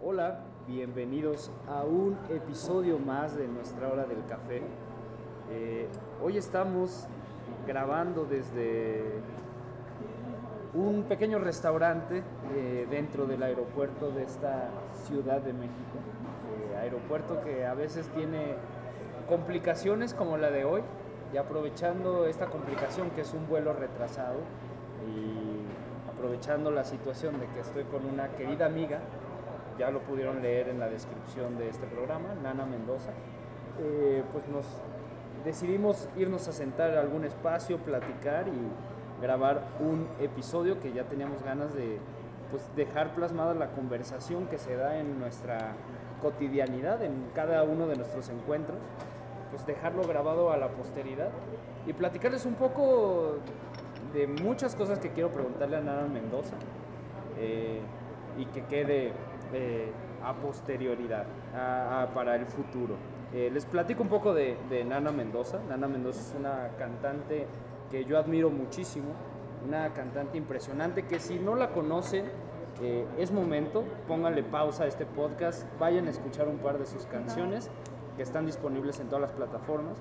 Hola, bienvenidos a un episodio más de nuestra hora del café. Eh, hoy estamos grabando desde un pequeño restaurante eh, dentro del aeropuerto de esta Ciudad de México. Eh, aeropuerto que a veces tiene complicaciones como la de hoy y aprovechando esta complicación que es un vuelo retrasado y aprovechando la situación de que estoy con una querida amiga ya lo pudieron leer en la descripción de este programa, Nana Mendoza, eh, pues nos decidimos irnos a sentar a algún espacio, platicar y grabar un episodio que ya teníamos ganas de pues, dejar plasmada la conversación que se da en nuestra cotidianidad, en cada uno de nuestros encuentros, pues dejarlo grabado a la posteridad y platicarles un poco de muchas cosas que quiero preguntarle a Nana Mendoza eh, y que quede eh, a posterioridad, para el futuro. Eh, les platico un poco de, Nana Mendoza. Nana Mendoza es una cantante que yo admiro muchísimo, una cantante impresionante que si no la conocen, eh, es momento, pónganle pausa a este podcast, vayan a escuchar un par de sus canciones que están disponibles en todas las plataformas.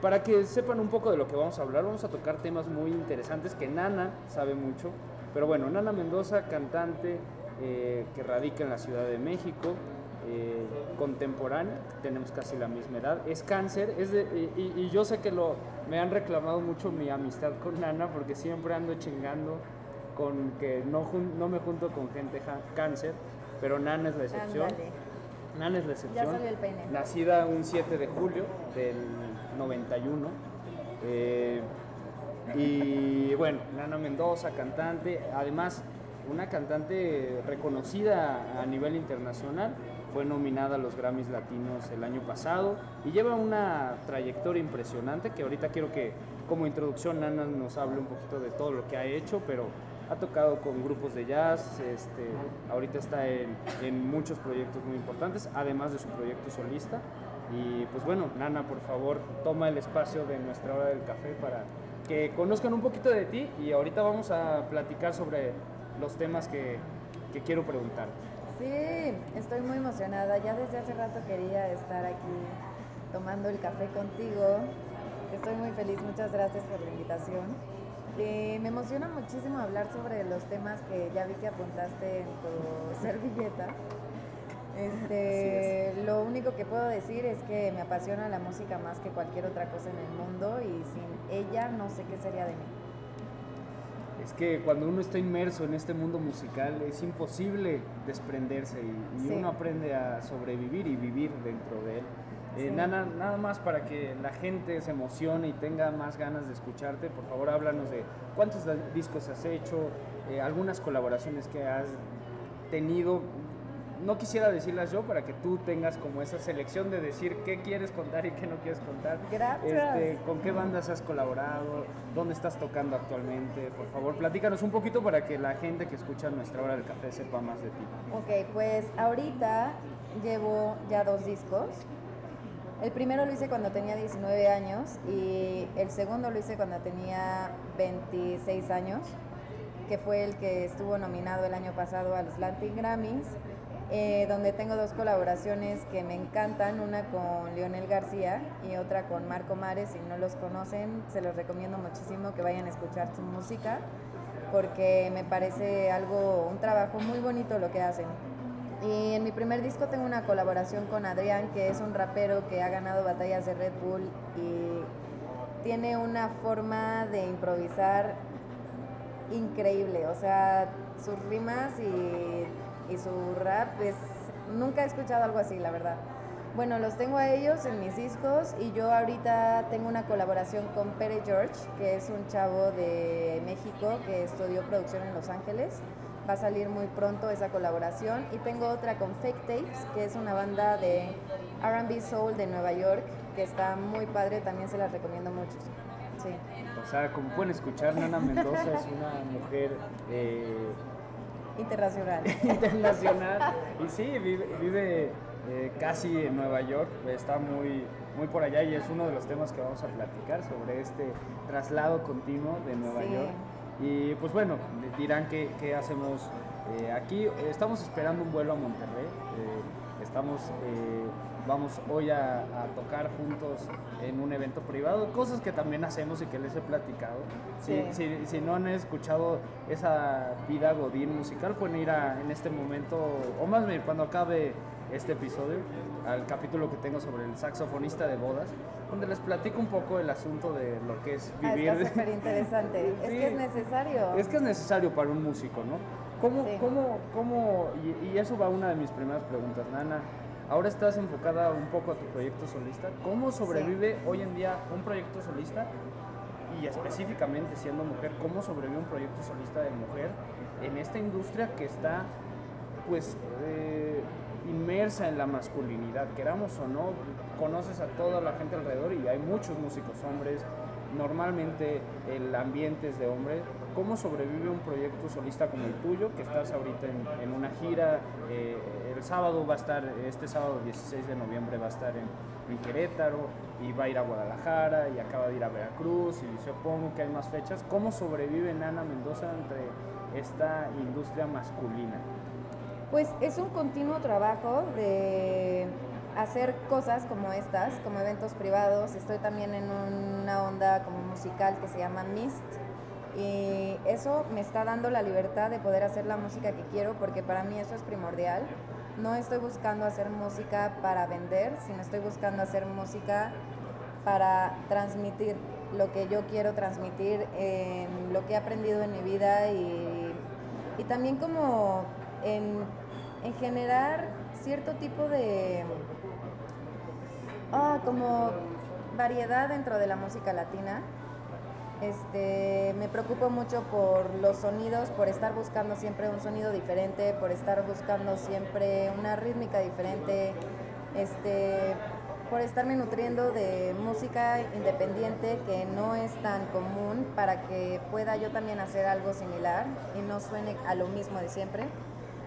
para que sepan un poco de lo que vamos a hablar, vamos a tocar temas muy interesantes que Nana sabe mucho. Pero bueno, Nana Mendoza, cantante, eh, que radica en la Ciudad de México, eh, contemporánea, tenemos casi la misma edad, es cáncer, es y, yo sé que lo, me han reclamado mucho mi amistad con Nana porque siempre ando chingando con que no, no me junto con gente cáncer, pero Nana es la excepción. Nana es la excepción. Ya el. Nacida un 7 de julio del 91. Eh, y bueno, Nana Mendoza, cantante, además una cantante reconocida a nivel internacional, fue nominada a los Grammys Latinos el año pasado y lleva una trayectoria impresionante que ahorita quiero que como introducción Nana nos hable un poquito de todo lo que ha hecho, pero ha tocado con grupos de jazz, este, ahorita está en, en muchos proyectos muy importantes, además de su proyecto solista. Y pues bueno, Nana, por favor, toma el espacio de nuestra hora del café para que conozcan un poquito de ti y ahorita vamos a platicar sobre los temas que, que quiero preguntar. Sí, estoy muy emocionada. Ya desde hace rato quería estar aquí tomando el café contigo. Estoy muy feliz, muchas gracias por la invitación. me emociona muchísimo hablar sobre los temas que ya vi que apuntaste en tu servilleta. Este, lo único que puedo decir es que me apasiona la música más que cualquier otra cosa en el mundo y sin ella no sé qué sería de mí es que cuando uno está inmerso en este mundo musical es imposible desprenderse y, uno aprende a sobrevivir y vivir dentro de él. Eh, nada, nada más para que la gente se emocione y tenga más ganas de escucharte, por favor háblanos de cuántos discos has hecho, eh, algunas colaboraciones que has tenido, no quisiera decirlas yo para que tú tengas como esa selección de decir qué quieres contar y qué no quieres contar. Gracias. Este, ¿Con qué bandas has colaborado? ¿Dónde estás tocando actualmente? Por favor, platícanos un poquito para que la gente que escucha nuestra hora del café sepa más de ti. Ok, pues ahorita llevo ya dos discos. El primero lo hice cuando tenía 19 años y el segundo lo hice cuando tenía 26 años, que fue el que estuvo nominado el año pasado a los Latin Grammys eh, donde tengo dos colaboraciones que me encantan, una con Leonel García y otra con Marco Mares, si no los conocen, se los recomiendo muchísimo que vayan a escuchar su música, porque me parece algo, un trabajo muy bonito lo que hacen. Y en mi primer disco tengo una colaboración con Adrián, que es un rapero que ha ganado batallas de Red Bull y tiene una forma de improvisar increíble, o sea, sus rimas y y su rap es... Nunca he escuchado algo así, la verdad. Bueno, los tengo a ellos en mis discos y yo ahorita tengo una colaboración con Pere George, que es un chavo de México que estudió producción en Los Ángeles. Va a salir muy pronto esa colaboración. Y tengo otra con Fake Tapes, que es una banda de RB Soul de Nueva York, que está muy padre, también se las recomiendo mucho. Sí. O sea, como pueden escuchar, Nana Mendoza es una mujer eh, Internacional. Internacional. Y sí, vive, eh, casi en Nueva York, está muy, muy por allá y es uno de los temas que vamos a platicar sobre este traslado continuo de Nueva York. Y pues bueno, dirán que, hacemos Eh, aquí estamos esperando un vuelo a Monterrey. eh, estamos, eh, vamos hoy a, a tocar juntos en un evento privado, cosas que también hacemos y que les he platicado. Si, Sí. si- si no han escuchado esa vida godín musical, pueden ir a, en este momento, o más bien cuando acabe este episodio, al capítulo que tengo sobre el saxofonista de bodas, donde les platico un poco el asunto de lo que es Ah, vivir. está súper interesante. Es Sí. que es necesario. Es que es necesario para un músico, ¿no? ¿Cómo, Sí. cómo, cómo, y, y eso va a una de mis primeras preguntas, Nana? Ahora estás enfocada un poco a tu proyecto solista. ¿Cómo sobrevive hoy en día un proyecto solista? Y específicamente siendo mujer, ¿cómo sobrevive un proyecto solista de mujer en esta industria que está, pues, eh, inmersa en la masculinidad? Queramos o no, conoces a toda la gente alrededor y hay muchos músicos hombres, normalmente el ambiente es de hombre. ¿Cómo sobrevive un proyecto solista como el tuyo, que estás ahorita en, una gira? eh, el sábado va a estar, este sábado 16 de noviembre va a estar en, en Querétaro y va a ir a Guadalajara y acaba de ir a Veracruz y supongo que hay más fechas. ¿Cómo sobrevive Nana Mendoza entre esta industria masculina? Pues es un continuo trabajo de hacer cosas como estas, como eventos privados. Estoy también en una onda como musical que se llama Mist. Y eso me está dando la libertad de poder hacer la música que quiero porque para mí eso es primordial. No estoy buscando hacer música para vender, sino estoy buscando hacer música para transmitir lo que yo quiero transmitir, en lo que he aprendido en mi vida y, y también como en, en generar cierto tipo de ah, como variedad dentro de la música latina. Este, me preocupo mucho por los sonidos, por estar buscando siempre un sonido diferente, por estar buscando siempre una rítmica diferente, este, por estarme nutriendo de música independiente que no es tan común para que pueda yo también hacer algo similar y no suene a lo mismo de siempre.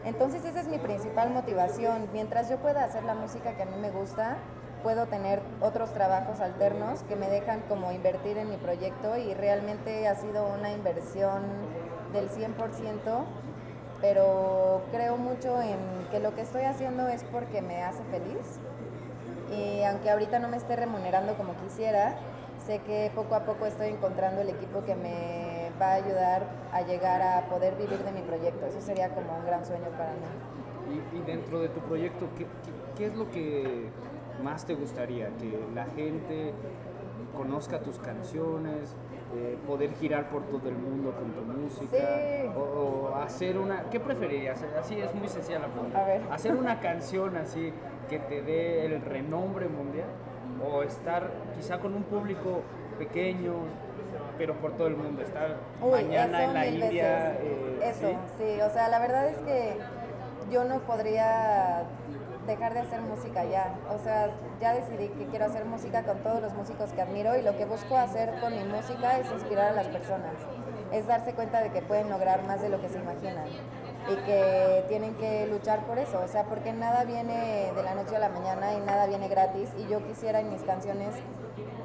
Entonces esa es mi principal motivación. Mientras yo pueda hacer la música que a mí me gusta, puedo tener otros trabajos alternos que me dejan como invertir en mi proyecto y realmente ha sido una inversión del 100%, pero creo mucho en que lo que estoy haciendo es porque me hace feliz y aunque ahorita no me esté remunerando como quisiera, sé que poco a poco estoy encontrando el equipo que me va a ayudar a llegar a poder vivir de mi proyecto. Eso sería como un gran sueño para mí. Y, dentro de tu proyecto, ¿qué, qué, qué es lo que más te gustaría? ¿Que la gente conozca tus canciones? eh, ¿Poder girar por todo el mundo con tu música? Sí. O, o hacer una... ¿Qué preferirías? Así es muy sencilla la pregunta. ¿Hacer una canción así que te dé el renombre mundial? ¿O estar quizá con un público pequeño, pero por todo el mundo? Estar Uy, mañana en la India. eh, eso, ¿sí? ¿sí? o sea, la verdad es que yo no podría dejar de hacer música ya. O sea, ya decidí que quiero hacer música con todos los músicos que admiro y lo que busco hacer con mi música es inspirar a las personas. Es darse cuenta de que pueden lograr más de lo que se imaginan y que tienen que luchar por eso. O sea, porque nada viene de la noche a la mañana y nada viene gratis y yo quisiera en mis canciones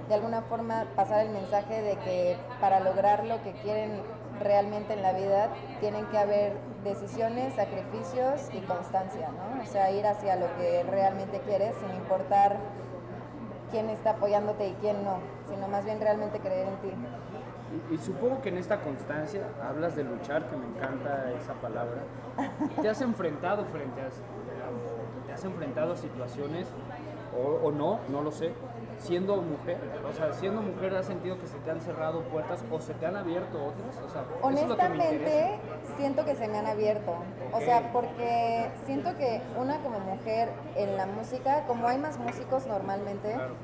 de alguna forma pasar el mensaje de que para lograr lo que quieren realmente en la vida tienen que haber decisiones, sacrificios y constancia, ¿no? O sea, ir hacia lo que realmente quieres sin importar quién está apoyándote y quién no, sino más bien realmente creer en ti. Y, supongo que en esta constancia hablas de luchar, que me encanta esa palabra. ¿Te has enfrentado frente a, te has enfrentado situaciones o, o no, no lo sé, siendo mujer? O sea, siendo mujer has sentido que se te han cerrado puertas o se te han abierto otras? O sea, es que. Honestamente, siento que se me han abierto. O sea, porque siento que una como mujer en la música, como hay más músicos normalmente, Claro.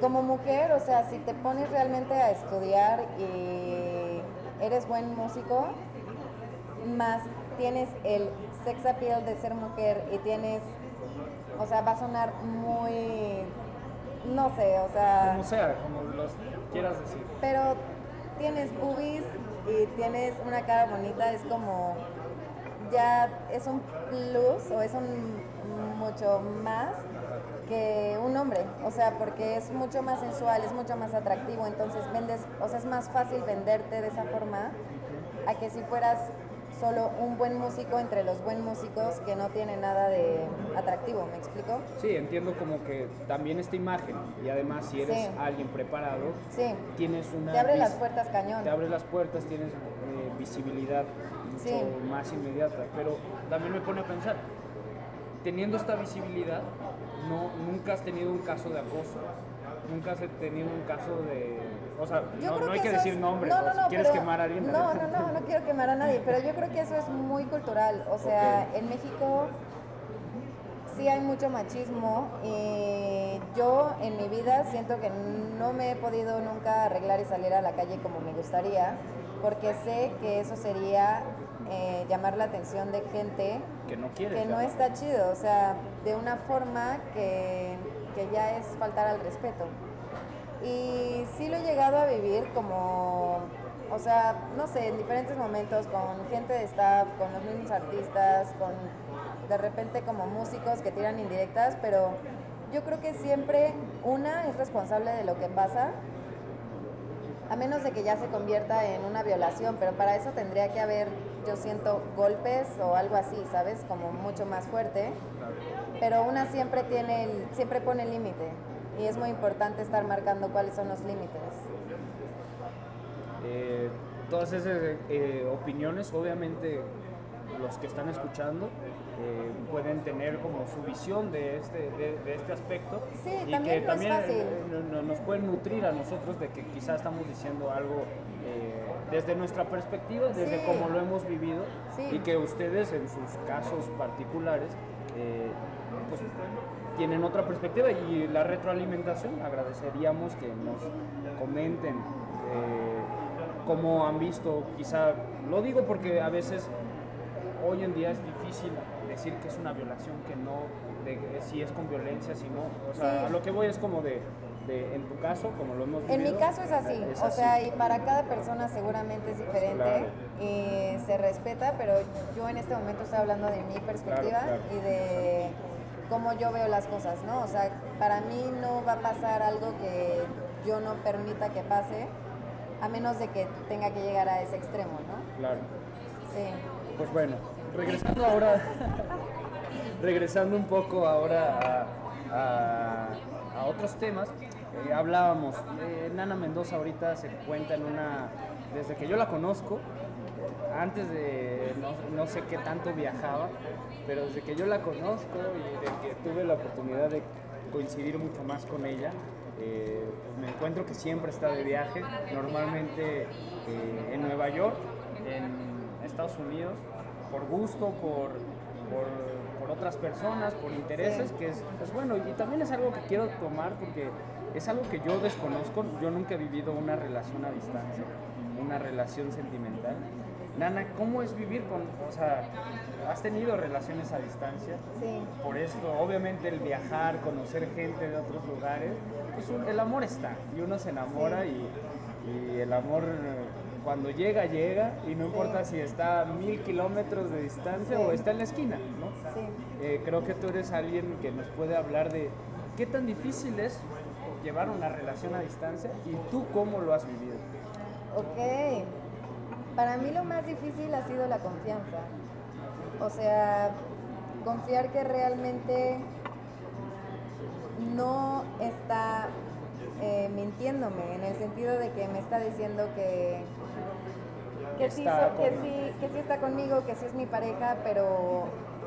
como mujer, o sea, si te pones realmente a estudiar y eres buen músico, más tienes el sex appeal de ser mujer y tienes, o sea, va a sonar muy, no sé, o sea, Como sea, como los quieras decir. pero tienes boobies y tienes una cara bonita, es como, ya es un plus o es un mucho más que un hombre, o sea, porque es mucho más sensual, es mucho más atractivo, entonces vendes, o sea, es más fácil venderte de esa forma a que si fueras solo un buen músico entre los buen músicos que no tiene nada de atractivo, ¿me explico? Sí, entiendo como que también esta imagen y además si eres Sí. alguien preparado, Sí. tienes una... Te abre las puertas cañón. Te abre las puertas, tienes eh, visibilidad mucho Sí. más inmediata, pero también me pone a pensar, teniendo esta visibilidad, no, nunca has tenido un caso de acoso, nunca has tenido un caso de... O sea, no, hay que decir es- nombres, no, no, si no, quieres pero- quemar a alguien. No, no, no, no quiero quemar a nadie, pero yo creo que eso es muy cultural. O sea, en México sí hay mucho machismo y yo en mi vida siento que no me he podido nunca arreglar y salir a la calle como me gustaría, porque sé que eso sería eh, llamar la atención de gente Que no quieres. que no está chido, o sea, de una forma que, que ya es faltar al respeto. Y sí lo he llegado a vivir como, o sea, no sé, en diferentes momentos con gente de staff, con los mismos artistas, con de repente como músicos que tiran indirectas, pero yo creo que siempre una es responsable de lo que pasa, a menos de que ya se convierta en una violación, pero para eso tendría que haber, yo siento, golpes o algo así, ¿sabes? Como mucho más fuerte pero una siempre tiene siempre pone límite y es muy importante estar marcando cuáles son los límites. Eh, todas esas eh, opiniones, obviamente los que están escuchando eh, pueden tener como su visión de este, de, de este aspecto Sí, y también que también no- nos pueden nutrir a nosotros de que quizás estamos diciendo algo desde nuestra perspectiva, desde Sí. cómo lo hemos vivido Sí. y que ustedes en sus casos particulares pues, tienen otra perspectiva y la retroalimentación agradeceríamos que nos comenten eh, cómo han visto quizá lo digo porque a veces hoy en día es difícil decir que es una violación que no de, si es con violencia si no o sea Sí. a lo que voy es como de, de- en tu caso como lo hemos En mi vivido, caso es así, es o así. sea, y para cada persona seguramente es diferente Claro. y se respeta, pero yo en este momento estoy hablando de mi perspectiva claro. y de cómo yo veo las cosas, ¿no? O sea, para mí no va a pasar algo que yo no permita que pase, a menos de que tenga que llegar a ese extremo, ¿no? claro Sí. Pues bueno, regresando ahora, regresando un poco ahora a, a- a otros temas, eh, hablábamos, eh, Nana Mendoza ahorita se cuenta en una, desde que yo la conozco, antes de, no, no sé qué tanto viajaba, pero desde que yo la conozco y de que tuve la oportunidad de coincidir mucho más con ella, eh, me encuentro que siempre está de viaje, normalmente eh, en Nueva York, en Estados Unidos, por gusto, por, por, por otras personas, por intereses, Sí. que es, es bueno. Y también es algo que quiero tomar porque es algo que yo desconozco. Yo nunca he vivido una relación a distancia, una relación sentimental. Nana, ¿cómo es vivir con, o sea, has tenido relaciones a distancia? Sí. Por esto, obviamente el viajar, conocer gente de otros lugares, pues un- el amor está y uno se enamora y, y el amor cuando llega, llega y no importa si está a mil kilómetros de distancia Sí. o está en la esquina, ¿no? Sí. Eh, creo que tú eres alguien que nos puede hablar de qué tan difícil es llevar una relación a distancia y tú cómo lo has vivido. Ok. Para mí lo más difícil ha sido la confianza. O sea, confiar que realmente no está eh, mintiéndome, en el sentido de que me está diciendo que, que, sí, so- que, sí, que sí está conmigo, que sí es mi pareja, pero,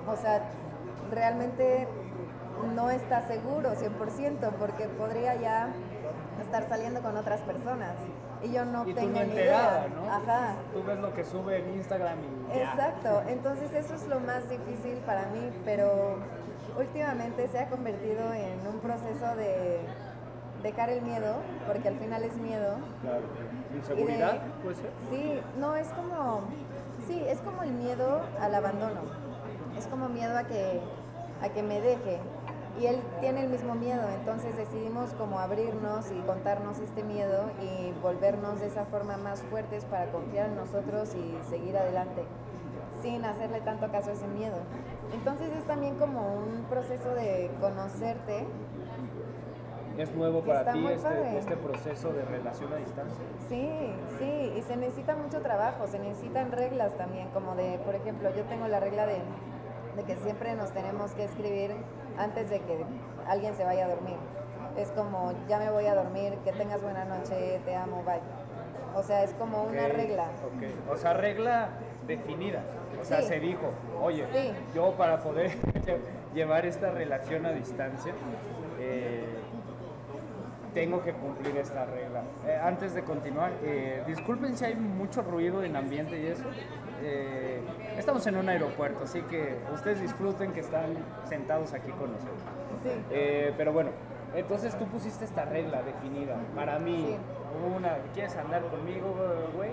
o sea, realmente no está seguro 100%, porque podría ya estar saliendo con otras personas. Y yo no y tú tengo ni enterada, idea. ¿no? Ajá. Tú ves lo que sube en Instagram y ya. Exacto, entonces eso es lo más difícil para mí, pero últimamente se ha convertido en un proceso de dejar el miedo, porque al final es miedo. Claro. y de- ¿Inseguridad puede ser? Sí, no, es como, sí, es como el miedo al abandono, es como miedo a que, a que me deje. Y él tiene el mismo miedo, entonces decidimos como abrirnos y contarnos este miedo y volvernos de esa forma más fuertes para confiar en nosotros y seguir adelante, sin hacerle tanto caso a ese miedo. Entonces es también como un proceso de conocerte ¿Es nuevo para ti este, este proceso de relación a distancia? Sí, sí, y se necesita mucho trabajo, se necesitan reglas también, como de, por ejemplo, yo tengo la regla de, de que siempre nos tenemos que escribir antes de que alguien se vaya a dormir. Es como, ya me voy a dormir, que tengas buena noche, te amo, bye. O sea, es como una regla. O sea, regla definida. O sea, se dijo, oye, Sí. yo para poder llevar esta relación a distancia, eh, tengo que cumplir esta regla. Eh, antes de continuar, eh, disculpen si hay mucho ruido en ambiente y eso. Eh, estamos en un aeropuerto, así que ustedes disfruten que están sentados aquí con nosotros. Sí. Eh, pero bueno, entonces tú pusiste esta regla definida. Para mí, Sí. una, ¿quieres andar conmigo, güey?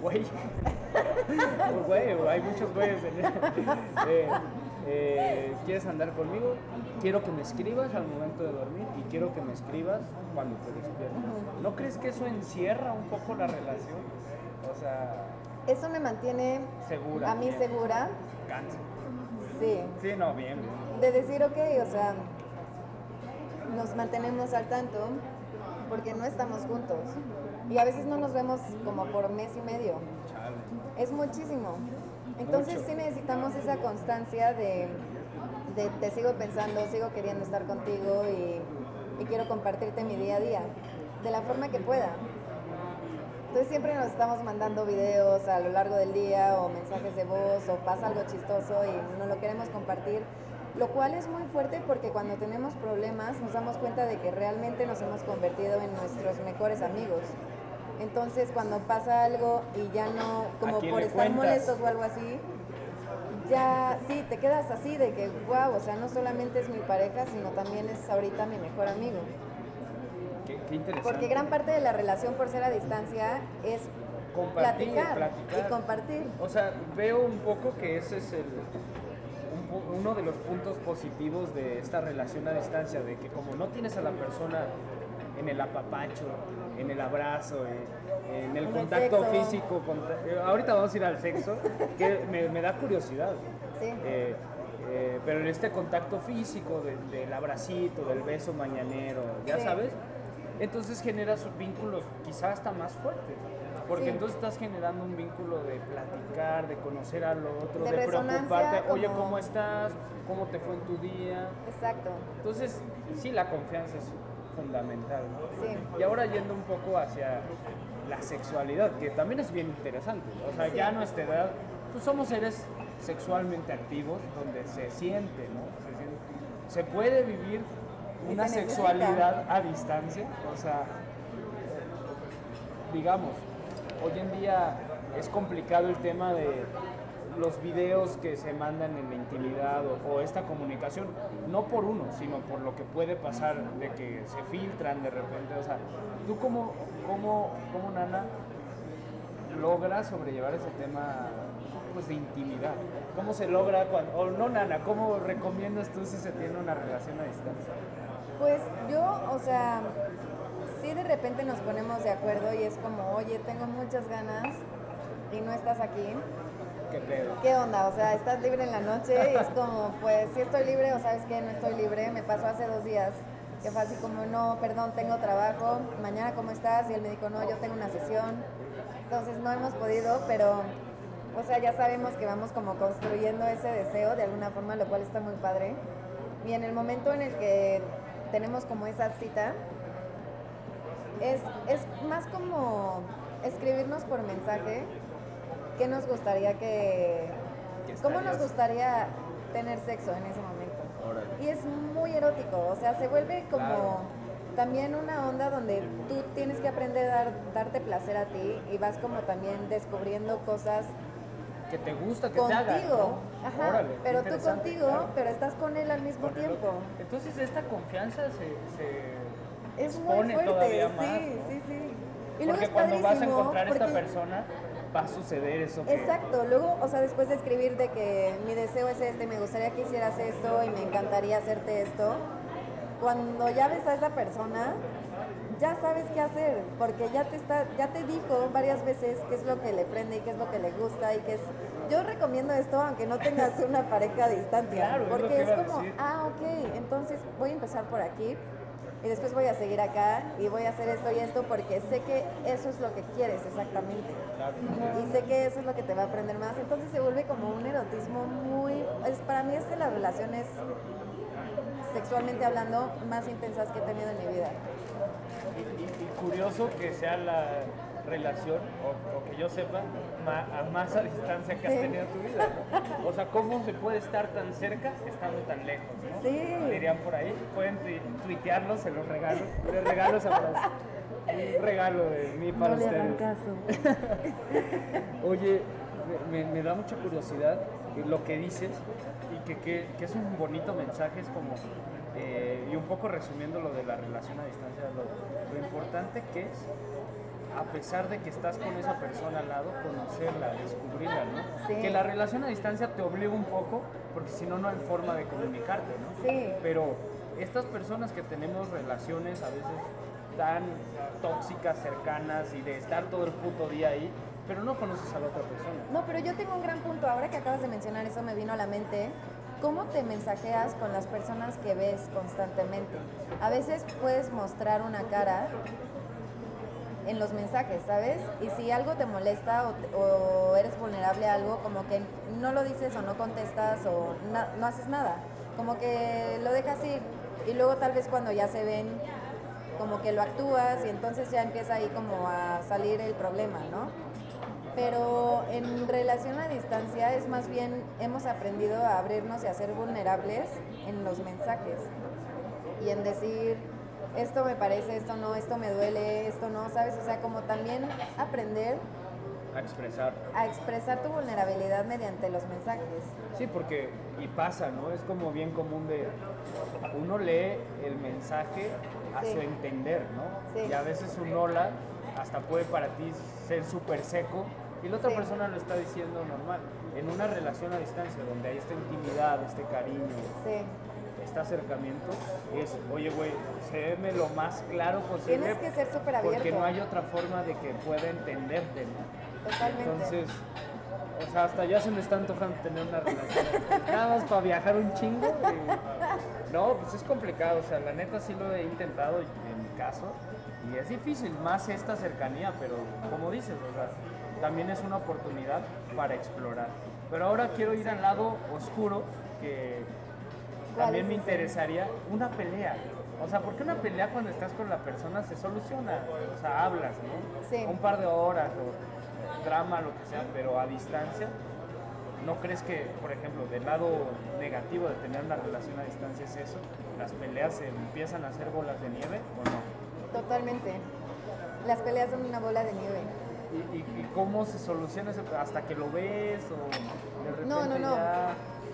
Güey. Güey, hay muchos güeyes en eh, ¿Quieres andar conmigo? Quiero que me escribas al momento de dormir y quiero que me escribas cuando te despiertas. ¿No crees que eso encierra un poco la relación? O sea, Eso me mantiene segura. a mí bien. segura, Cansa. sí. Sí, no, bien, bien. de decir, ok, o sea, nos mantenemos al tanto porque no estamos juntos. Y a veces no nos vemos como por mes y medio. Chale. Es muchísimo. Entonces Mucho. sí necesitamos esa constancia de, de te sigo pensando, sigo queriendo estar contigo y, y quiero compartirte mi día a día, de la forma que pueda. Entonces siempre nos estamos mandando videos a lo largo del día o mensajes de voz o pasa algo chistoso y no lo queremos compartir, lo cual es muy fuerte porque cuando tenemos problemas nos damos cuenta de que realmente nos hemos convertido en nuestros mejores amigos. Entonces cuando pasa algo y ya no, como por estar cuentas? molestos o algo así, ya sí, te quedas así de que, wow, o sea, no solamente es mi pareja, sino también es ahorita mi mejor amigo. Qué, qué interesante. Porque gran parte de la relación por ser a distancia es Compartir, platicar, platicar. y compartir. O sea, veo un poco que ese es el, un uno de los puntos positivos de esta relación a distancia, de que como no tienes a la persona en el apapacho, en el abrazo, en, en el contacto físico, eh, ahorita vamos a ir al sexo, que me, me da curiosidad. Sí. Eh, eh, pero en este contacto físico, de- del abracito, del beso mañanero, ya Sí. sabes, entonces generas vínculos quizás hasta más fuertes. Porque Sí. entonces estás generando un vínculo de platicar, de conocer al otro, De de, preocuparte, oye, ¿cómo estás? ¿Cómo te fue en tu día? Exacto. Entonces, sí, la confianza es fundamental. ¿no? Sí. Y ahora yendo un poco hacia la sexualidad, que también es bien interesante. O sea, Sí. ya a nuestra edad, pues somos seres sexualmente activos, donde se siente, ¿no? Se, siente- se puede vivir una se sexualidad a distancia, o sea, digamos, hoy en día es complicado el tema de los videos que se mandan en la intimidad o, esta comunicación, no por uno, sino por lo que puede pasar de que se filtran de repente. O sea, ¿tú cómo, cómo, cómo Nana, logras sobrellevar ese tema pues, de intimidad? ¿Cómo se logra cuando, o no Nana, cómo recomiendas tú si se tiene una relación a distancia? Pues yo, o sea, sí de repente nos ponemos de acuerdo y es como, oye, tengo muchas ganas y no estás aquí. ¿Qué onda? O sea, estás libre en la noche y es como, pues sí estoy libre o sabes que no estoy libre. Me pasó hace dos días que fue así como, no, perdón, tengo trabajo. Mañana, ¿cómo estás? Y él me dijo, no, yo tengo una sesión. Entonces no hemos podido, pero, o sea, ya sabemos que vamos como construyendo ese deseo de alguna forma, lo cual está muy padre. Y en el momento en el que tenemos como esa cita, es, es más como escribirnos por mensaje qué nos gustaría que... ¿Qué ¿Cómo nos gustaría tener sexo en ese momento? Y es muy erótico, o sea, se vuelve como Claro. también una onda donde tú tienes que aprender a dar- darte placer a ti y vas como también descubriendo cosas Que te gusta, que contigo. te haga, ¿no? Ajá, Órale, qué pero tú contigo, claro. pero estás con él al mismo tiempo. Entonces esta confianza se, se Es muy fuerte, todavía más. sí, sí, sí. Y luego Porque es cuando vas a encontrar a esta persona, va a suceder eso que... Exacto, luego, o sea, después de escribir de que mi deseo es este, me gustaría que hicieras esto y me encantaría hacerte esto, cuando ya ves a esa persona, ya sabes qué hacer, porque ya te está, ya te dijo varias veces qué es lo que le prende y qué es lo que le gusta y qué es. Yo recomiendo esto aunque no tengas una pareja a distancia, Claro, es porque que es a como, ah, ok, entonces voy a empezar por aquí. Y después voy a seguir acá y voy a hacer esto y esto porque sé que eso es lo que quieres exactamente. Y sé que eso es lo que te va a aprender más. Entonces se vuelve como un erotismo muy... Es, para mí es de las relaciones sexualmente hablando más intensas que he tenido en mi vida. Y, curioso que sea la relación, o, que yo sepa, a más a distancia que has tenido en tu vida. O sea, ¿cómo se puede estar tan cerca estando tan lejos? ¿no? Sí. Dirían por ahí, pueden tuitearlo, se los regalo. Les regalo esa frase. Un regalo de mí para no ustedes. Le caso. Oye, me, me, da mucha curiosidad lo que dices y que, que, que es un bonito mensaje, es como eh, y un poco resumiendo lo de la relación a distancia, lo, importante que es, a pesar de que estás con esa persona al lado, conocerla, descubrirla, ¿no? Que la relación a distancia te obliga un poco, porque si no, no hay forma de comunicarte, ¿no? Sí. Pero estas personas que tenemos relaciones a veces tan tóxicas, cercanas y de estar todo el puto día ahí, pero no conoces a la otra persona. No, pero yo tengo un gran punto. Ahora que acabas de mencionar eso, me vino a la mente ¿Cómo te mensajeas con las personas que ves constantemente? A veces puedes mostrar una cara en los mensajes, ¿sabes? Y si algo te molesta o, eres vulnerable a algo, como que no lo dices o no contestas o no haces nada. Como que lo dejas ir. Y luego tal vez cuando ya se ven, como que lo actúas y entonces ya empieza ahí como a salir el problema, ¿no? pero en relación a distancia es más bien hemos aprendido a abrirnos y a ser vulnerables en los mensajes y en decir esto me parece, esto no, esto me duele, esto no, ¿sabes? O sea, como también aprender a expresar. A expresar tu vulnerabilidad mediante los mensajes. Sí, porque, y pasa, ¿no? Es como bien común de, uno lee el mensaje a su entender, ¿no? Y a veces un hola hasta puede para ti ser súper seco, y la otra persona lo está diciendo normal. En una relación a distancia, donde hay esta intimidad, este cariño, este acercamiento, es, oye, güey, séme lo más claro posible. Tienes que ser súper abierto. Porque no hay otra forma de que pueda entenderte, ¿no? Totalmente. Entonces, o sea, hasta ya se me está antojando tener una relación. Nada más para viajar un chingo. No, pues es complicado. O sea, la neta sí lo he intentado en mi caso. Y es difícil, más esta cercanía, pero como dices, o sea, también es una oportunidad para explorar. Pero ahora quiero ir al lado oscuro, que también me interesaría, una pelea. O sea, porque una pelea cuando estás con la persona se soluciona, o sea, hablas, ¿no? Sí. Un par de horas o drama, lo que sea, pero a distancia, ¿no crees que, por ejemplo, del lado negativo de tener una relación a distancia es eso? ¿Las peleas se empiezan a hacer bolas de nieve o no? Totalmente. Las peleas son una bola de nieve. ¿Y, cómo se soluciona eso? ¿Hasta que lo ves o de repente no, no, no.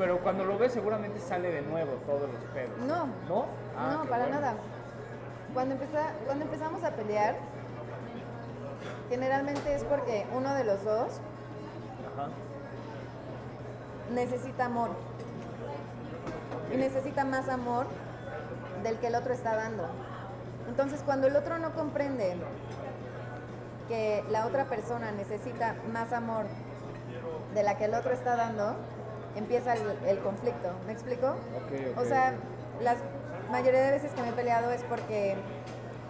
Pero cuando lo ves seguramente sale de nuevo todos los pedos. No. ¿No? Ah, no, para nada. Cuando, cuando empezamos a pelear, generalmente es porque uno de los dos necesita amor. Y necesita más amor del que el otro está dando. Entonces, cuando el otro no comprende que la otra persona necesita más amor de la que el otro está dando, empieza el, conflicto. ¿Me explico? o sea, la mayoría de veces que me he peleado es porque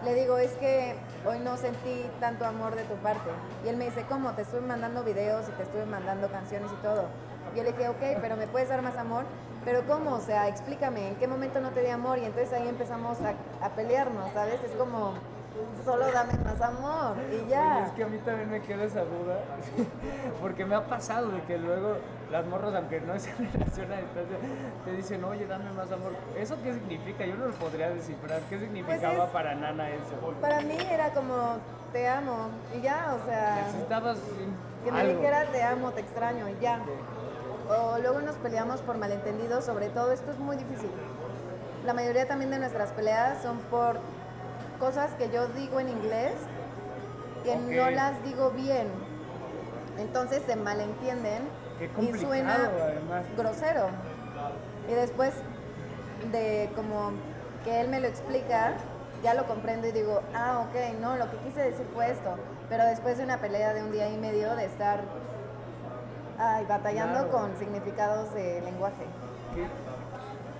le digo, es que hoy no sentí tanto amor de tu parte. Y él me dice, ¿cómo? Te estuve mandando videos y te estuve mandando canciones y todo. Yo le dije, ok, pero ¿me puedes dar más amor? Pero ¿cómo? O sea, explícame, ¿en qué momento no te di amor? Y entonces ahí empezamos a, a pelearnos, ¿sabes? Es como solo dame más amor y ya. es que a mí también me queda esa duda, porque me ha pasado de que luego las morras, aunque no se relación a distancia, te dicen, oye, dame más amor. ¿Eso qué significa? Yo no lo podría descifrar. ¿Qué significaba pues para Nana eso? Para mí era como, te amo, y ya, o sea... Necesitabas Que me dijera, te amo, te extraño, y ya. O luego nos peleamos por malentendidos, sobre todo, esto es muy difícil. La mayoría también de nuestras peleas son por cosas que yo digo en inglés que no las digo bien. Entonces se malentienden y suena grosero. Y después de como que él me lo explica, ya lo comprendo y digo, ah, ok, no, lo que quise decir fue esto. Pero después de una pelea de un día y medio de estar batallando con significados de lenguaje.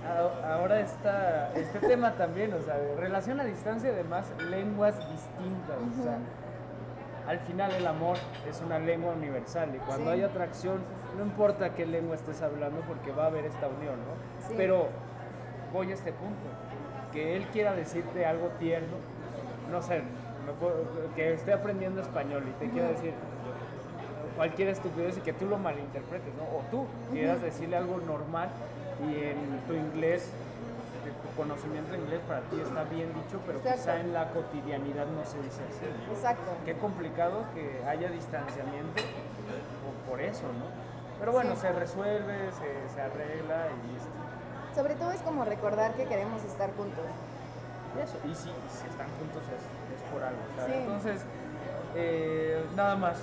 Ahora está este tema también, o sea, de relación a distancia y además lenguas distintas. O sea, al final el amor es una lengua universal y cuando Sí. hay atracción, no importa qué lengua estés hablando porque va a haber esta unión, ¿no? Sí. Pero voy a este punto, que él quiera decirte algo tierno, no sé, puedo- que esté aprendiendo español y te quiera decir cualquier estupidez y que tú lo malinterpretes, ¿no? O tú quieras decirle algo normal y en tu inglés, tu conocimiento de inglés para ti está bien dicho, pero Exacto. quizá en la cotidianidad no se dice así. Exacto. Qué complicado que haya distanciamiento por, eso, ¿no? Pero bueno, Sí. se resuelve, se, se arregla y listo. Sobre todo es como recordar que queremos estar juntos. Y eso, y si, si están juntos es, es por algo. Sí. Entonces, eh, nada más.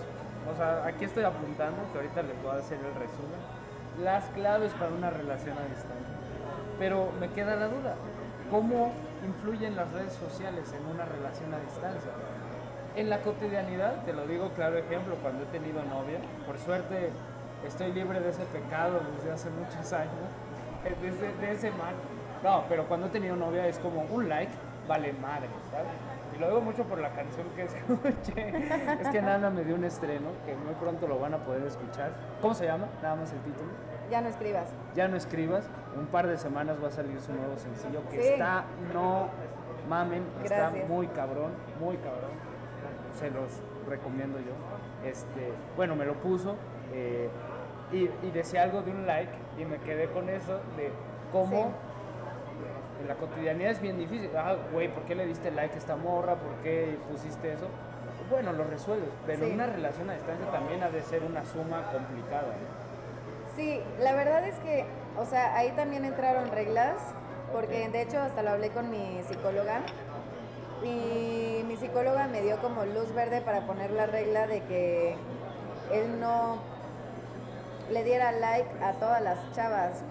O sea, aquí estoy apuntando, que ahorita les voy a hacer el resumen, las claves para una relación a distancia. Pero me queda la duda, ¿cómo influyen las redes sociales en una relación a distancia? En la cotidianidad, te lo digo claro ejemplo, cuando he tenido novia, por suerte estoy libre de ese pecado desde hace muchos años, eh, desde de ese mal. No, pero cuando he tenido novia es como un like vale madre, ¿sabes? Lo digo mucho por la canción que escuché. Es que Nana me dio un estreno que muy pronto lo van a poder escuchar. ¿Cómo se llama? Nada más el título. Ya no escribas. Ya no escribas. En un par de semanas va a salir su nuevo sencillo que Sí. está, no mamen, está muy cabrón, muy cabrón. Se los recomiendo yo. Este, bueno, me lo puso eh, y, y decía algo de un like y me quedé con eso de cómo en la cotidianidad es bien difícil. Ah, güey, ¿por qué le diste like a esta morra? ¿Por qué pusiste eso? Bueno, lo resuelves, pero Sí. una relación a distancia también ha de ser una suma complicada. ¿no? Sí, la verdad es que, o sea, ahí también entraron reglas, porque de hecho hasta lo hablé con mi psicóloga y mi psicóloga me dio como luz verde para poner la regla de que él no le diera like a todas las chavas,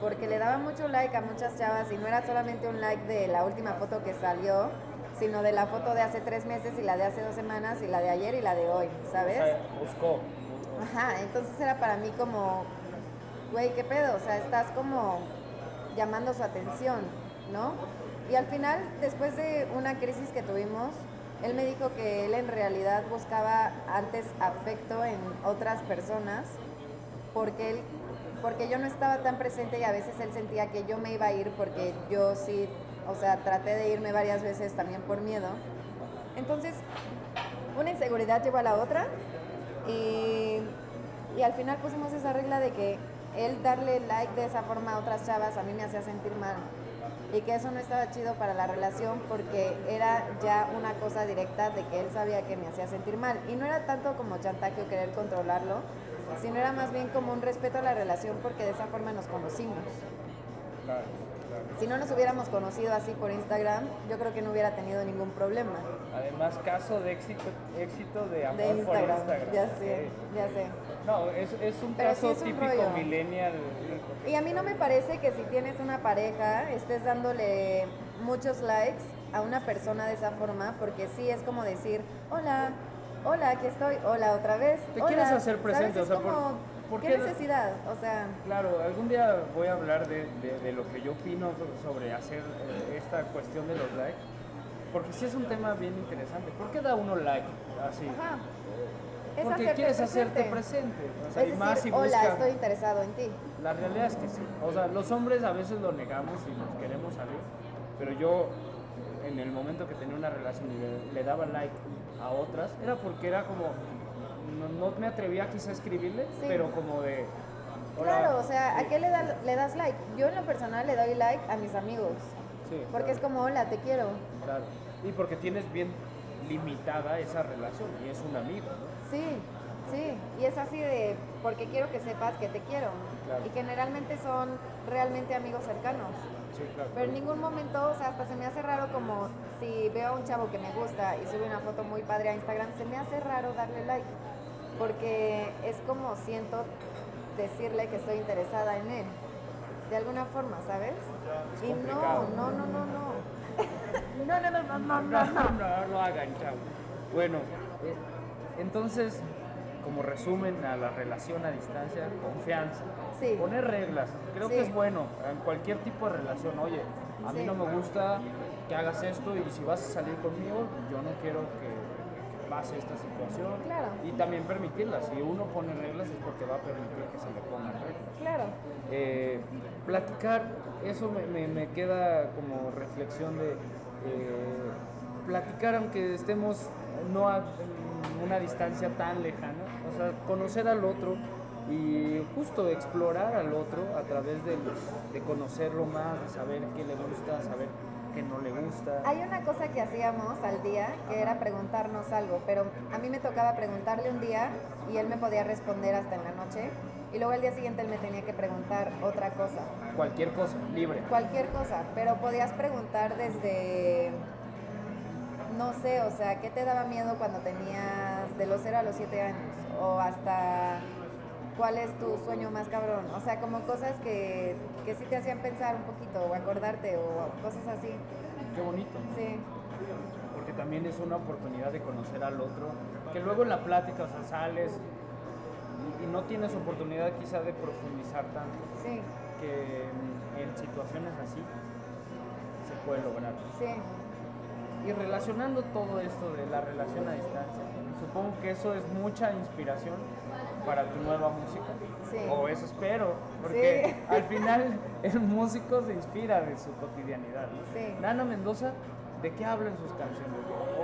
porque le daba mucho like a muchas chavas y no era solamente un like de la última foto que salió, sino de la foto de hace tres meses y la de hace dos semanas y la de ayer y la de hoy, ¿sabes? O sea, buscó. Ajá, entonces era para mí como, güey, ¿qué pedo? O sea, estás como llamando su atención, ¿no? Y al final, después de una crisis que tuvimos, él me dijo que él en realidad buscaba antes afecto en otras personas porque él porque yo no estaba tan presente y a veces él sentía que yo me iba a ir porque yo sí, o sea, traté de irme varias veces también por miedo. Entonces, una inseguridad llevó a la otra y, y al final pusimos esa regla de que él darle like de esa forma a otras chavas a mí me hacía sentir mal y que eso no estaba chido para la relación porque era ya una cosa directa de que él sabía que me hacía sentir mal y no era tanto como chantaje o querer controlarlo, sino era más bien como un respeto a la relación porque de esa forma nos conocimos. Claro, claro. Si no nos hubiéramos conocido así por Instagram, yo creo que no hubiera tenido ningún problema. Además, caso de éxito, éxito de amor De Instagram, por Instagram. ya sé, Sí. ya sé. No, es, es un Pero sí caso es un típico rollo. millennial. Y a mí no me parece que si tienes una pareja estés dándole muchos likes a una persona de esa forma, porque sí es como decir, hola, hola, aquí estoy, hola otra vez. Te hola", quieres hacer presente, o sea, como, ¿por ¿qué qué- necesidad? O sea, Claro, algún día voy a hablar de, de- de lo que yo opino so- sobre hacer eh, esta cuestión de los likes, porque sí es un tema bien interesante. ¿Por qué da uno like así? ajá. Es Porque quieres hacerte presente. O sea, Es y decir, más si hola, busca- estoy interesado en ti. La realidad es que sí. O sea, los hombres a veces lo negamos y nos queremos salir, pero yo en el momento que tenía una relación y le, le daba like a otras, era porque era como, no, no me atrevía quizá a escribirle, Sí. pero como de... hola, Claro, o sea, ¿a qué le, da- le das like? Yo en lo personal le doy like a mis amigos, Sí, porque es como, hola, te quiero. claro. Y porque tienes bien limitada esa relación y es un amigo, ¿no? Sí, sí, y es así de, porque quiero que sepas que te quiero. Claro. Y generalmente son realmente amigos cercanos. Sí, claro. Pero en ningún momento, o sea, hasta se me hace raro como si veo a un chavo que me gusta y sube una foto muy padre a Instagram, se me hace raro darle like. Porque es como siento decirle que estoy interesada en él. De alguna forma, ¿sabes? Es y no, complicado. no, no, no, no. No, no, no, no, no, no, no, no lo hagan, chavo. Bueno, eh, entonces, como resumen a la relación a distancia, confianza. Sí. Poner reglas, creo Sí. que es bueno en cualquier tipo de relación. Oye, a mí Sí. no me gusta que hagas esto y si vas a salir conmigo, yo no quiero que, pase esta situación. Claro. Y también permitirlas. Si uno pone reglas es porque va a permitir que se le pongan reglas. Claro. Eh, platicar, eso me, me- me queda como reflexión de eh, platicar aunque estemos no a una distancia tan lejana, o sea, conocer al otro y justo explorar al otro a través de, de conocerlo más, de saber qué le gusta, saber qué no le gusta. Hay una cosa que hacíamos al día que era preguntarnos algo, pero a mí me tocaba preguntarle un día y él me podía responder hasta en la noche y luego el día siguiente él me tenía que preguntar otra cosa, Cualquier cosa, libre. cualquier cosa, pero podías preguntar desde, no sé, o sea, ¿qué te daba miedo cuando tenías de los 0 a los 7 años? O hasta, ¿cuál es tu sueño más cabrón? O sea, como cosas que, que sí te hacían pensar un poquito o acordarte o cosas así. Qué bonito. Sí. porque también es una oportunidad de conocer al otro, que luego en la plática, o sea, sales y, y no tienes oportunidad quizá de profundizar tanto, Sí, que en, en situaciones así se puede lograr. sí, Y relacionando todo esto de la relación a distancia, supongo que eso es mucha inspiración para tu nueva música. Sí. O eso espero, porque Sí. al final el músico se inspira de su cotidianidad. ¿no? Sí. Nana Mendoza, ¿de qué habla en sus canciones?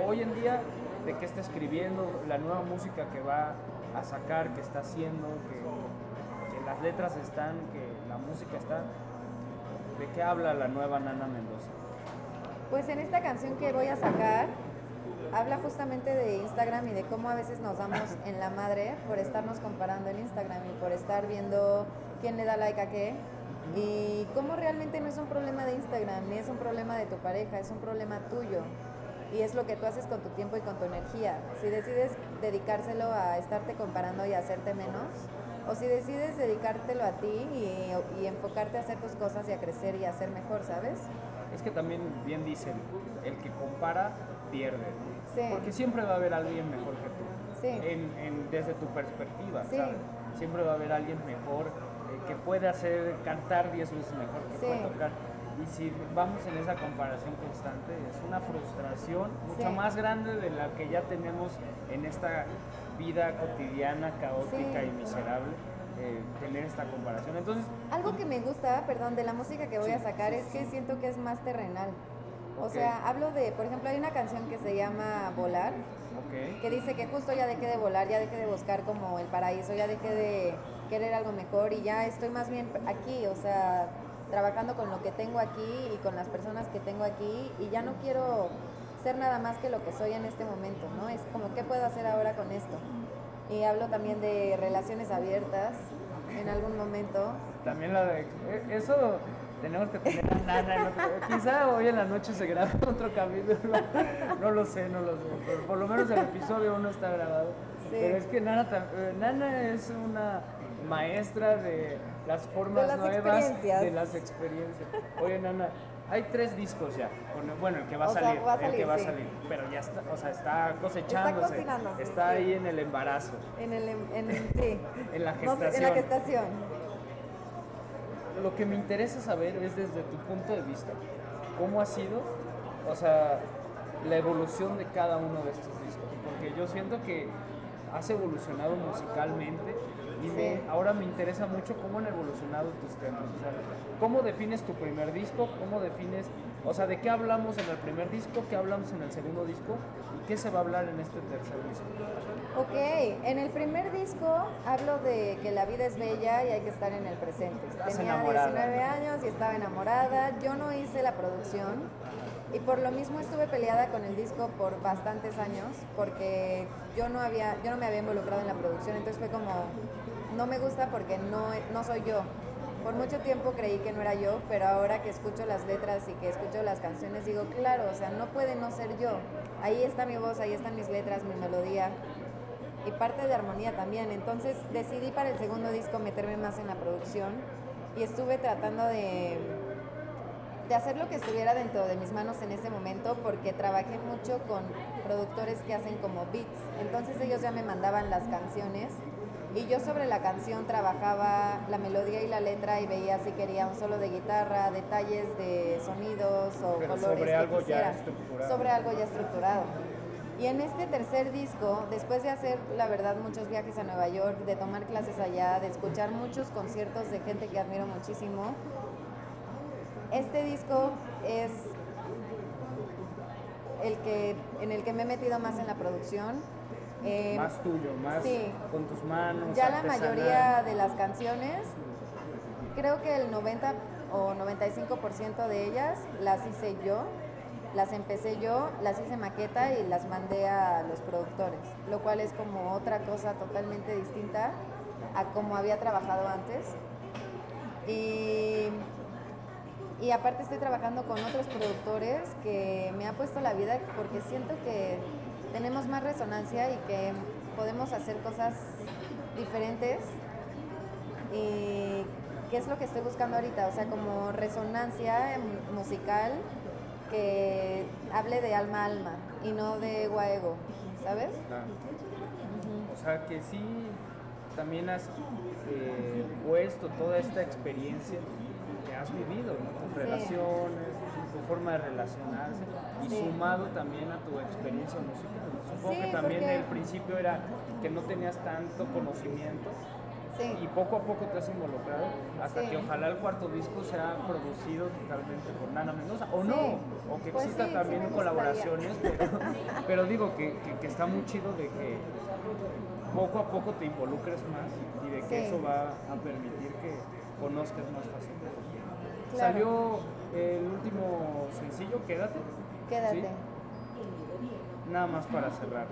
Hoy en día, ¿de qué está escribiendo? La nueva música que va a sacar, que está haciendo, que, que las letras están, que la música está. ¿De qué habla la nueva Nana Mendoza? Pues en esta canción que voy a sacar, habla justamente de Instagram y de cómo a veces nos damos en la madre por estarnos comparando en Instagram y por estar viendo quién le da like a qué. Y cómo realmente no es un problema de Instagram, ni es un problema de tu pareja, es un problema tuyo. Y es lo que tú haces con tu tiempo y con tu energía. Si decides dedicárselo a estarte comparando y a hacerte menos, o si decides dedicártelo a ti y, y enfocarte a hacer tus cosas y a crecer y a ser mejor, ¿sabes? Es que también bien dicen, el que compara pierde. Porque siempre va a haber alguien mejor que tú. Sí. En- en- desde tu perspectiva, Sí. ¿sabes? Siempre va a haber alguien mejor eh, que puede hacer cantar 10 veces mejor que puede tocar. Y si vamos en esa comparación constante, es una frustración mucho más grande de la que ya tenemos en esta vida cotidiana, caótica y miserable, eh, tener esta comparación. Entonces, Algo que me gusta, perdón, de la música que voy Sí, a sacar sí, es que siento que es más terrenal. O Ok. sea, hablo de, por ejemplo, hay una canción que se llama Volar, ok. que dice que justo ya dejé de volar, ya dejé de buscar como el paraíso, ya dejé de querer algo mejor y ya estoy más bien aquí, o sea, trabajando con lo que tengo aquí y con las personas que tengo aquí y ya no quiero ser nada más que lo que soy en este momento, ¿no? Es como, ¿qué puedo hacer ahora con esto? Y hablo también de relaciones abiertas en algún momento. También la de. eh, Eso tenemos que tener a Nana. quizá hoy en la noche se grabe otro capítulo. No lo sé, no lo sé. Pero por lo menos el episodio uno está grabado. Sí. Pero es que Nana, eh, Nana es una maestra de las formas De las nuevas de las experiencias. Oye, Nana. Hay tres discos ya. Bueno, el que va a sea, salir, va a el que va a salir. Pero ya está, o sea, está cosechándose. Está cocinándose, Está sí. ahí en el embarazo, En el, en, en- sí. en la No gestación. en la gestación. Lo que me interesa saber es desde tu punto de vista, ¿cómo ha sido, o sea, la evolución de cada uno de estos discos? Porque yo siento que has evolucionado musicalmente y me- Sí. ahora me interesa mucho cómo han evolucionado tus temas. O sea, ¿Cómo defines tu primer disco? ¿Cómo defines, o sea, de qué hablamos en el primer disco? ¿Qué hablamos en el segundo disco? ¿Y qué se va a hablar en este tercer disco? Ok, en el primer disco hablo de que la vida es bella y hay que estar en el presente. Estás Tenía enamorada. 19 años y estaba enamorada. Yo no hice la producción y por lo mismo estuve peleada con el disco por bastantes años porque yo no había, yo no me había involucrado en la producción. Entonces fue como, no me gusta porque no, no soy yo. Por mucho tiempo creí que no era yo, pero ahora que escucho las letras y que escucho las canciones digo, claro, o sea, no puede no ser yo. Ahí está mi voz, ahí están mis letras, mi melodía y parte de armonía también. Entonces decidí para el segundo disco meterme más en la producción y estuve tratando de de hacer lo que estuviera dentro de mis manos en ese momento porque trabajé mucho con productores que hacen como beats. Entonces ellos ya me mandaban las canciones y yo sobre la canción trabajaba la melodía y la letra y veía si quería un solo de guitarra, detalles de sonidos o Pero colores sobre que algo ya quisiera. estructurado. Sobre algo ya estructurado. Y en este tercer disco, después de hacer, la verdad, muchos viajes a Nueva York, de tomar clases allá, de escuchar muchos conciertos de gente que admiro muchísimo, este disco es el que, en el que me he metido más en la producción. Eh, Más tuyo, más sí. con tus manos. ya la mayoría de las canciones, creo que el 90 o 95% de ellas las hice yo, las empecé yo, las hice maqueta y las mandé a los productores, lo cual es como otra cosa totalmente distinta a como había trabajado antes. Y, y aparte estoy trabajando con otros productores que me ha puesto la vida porque siento que tenemos más resonancia y que podemos hacer cosas diferentes y qué es lo que estoy buscando ahorita, o sea, como resonancia em- musical que hable de alma a alma y no de ego a ego, ¿sabes? Claro. O sea que sí, también has eh, puesto toda esta experiencia has vivido, ¿no? tus Sí. relaciones, tu forma de relacionarse y Sí. sumado también a tu experiencia musical. Supongo Sí, que también porque- el principio era que no tenías tanto conocimiento y poco a poco te has involucrado hasta que ojalá el cuarto disco sea producido totalmente por Nana Mendoza o no, o que Pues exista también colaboraciones, pero, pero digo que, que- que está muy chido de que poco a poco te involucres más y de que Sí. eso va a permitir que conozcas más fácilmente. Claro. Salió el último sencillo, Quédate. quédate. ¿sí? Nada más para cerrar.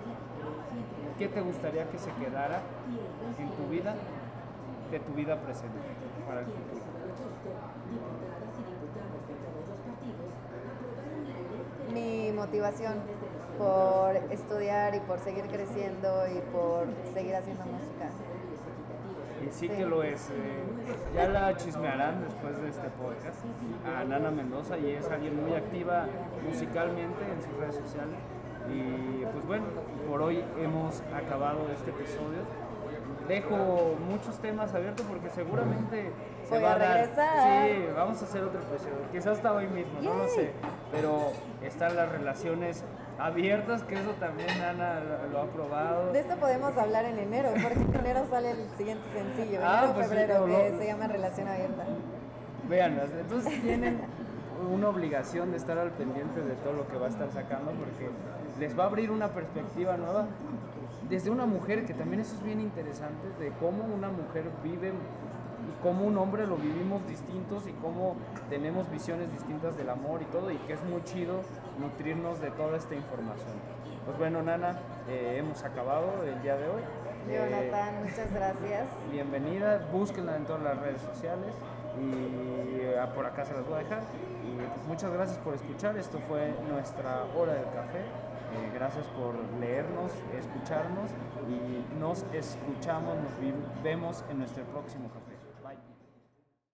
¿Qué te gustaría que se quedara en tu vida, de tu vida presente, para el futuro? Mi motivación por estudiar y por seguir creciendo y por seguir haciendo música. Y sí que lo es. eh, ya la chismearán después de este podcast a Nana Mendoza y es alguien muy activa musicalmente en sus redes sociales. Y pues bueno, por hoy hemos acabado este episodio. Dejo muchos temas abiertos porque seguramente se Voy va a regresar. Sí, vamos a hacer otro episodio. Quizás hasta hoy mismo, no lo sé. Pero están las relaciones abiertas, que eso también Ana lo- lo ha probado. De esto podemos hablar en enero, porque en enero sale el siguiente sencillo, Ah, enero pues febrero, que se llama Relación Abierta. Vean, entonces tienen una obligación de estar al pendiente de todo lo que va a estar sacando porque les va a abrir una perspectiva nueva desde una mujer, que también eso es bien interesante, de cómo una mujer vive y cómo un hombre lo vivimos distintos y cómo tenemos visiones distintas del amor y todo y que es muy chido nutrirnos de toda esta información. Pues bueno, Nana, eh, hemos acabado el día de hoy. Eh, Jonathan, muchas gracias. bienvenida, búsquenla en todas las redes sociales y eh, por acá se las voy a dejar. Y pues muchas gracias por escuchar, esto fue nuestra hora del café. Eh, gracias por leernos, escucarnos y nos escuchamos, nos vemos en nuestro próximo café.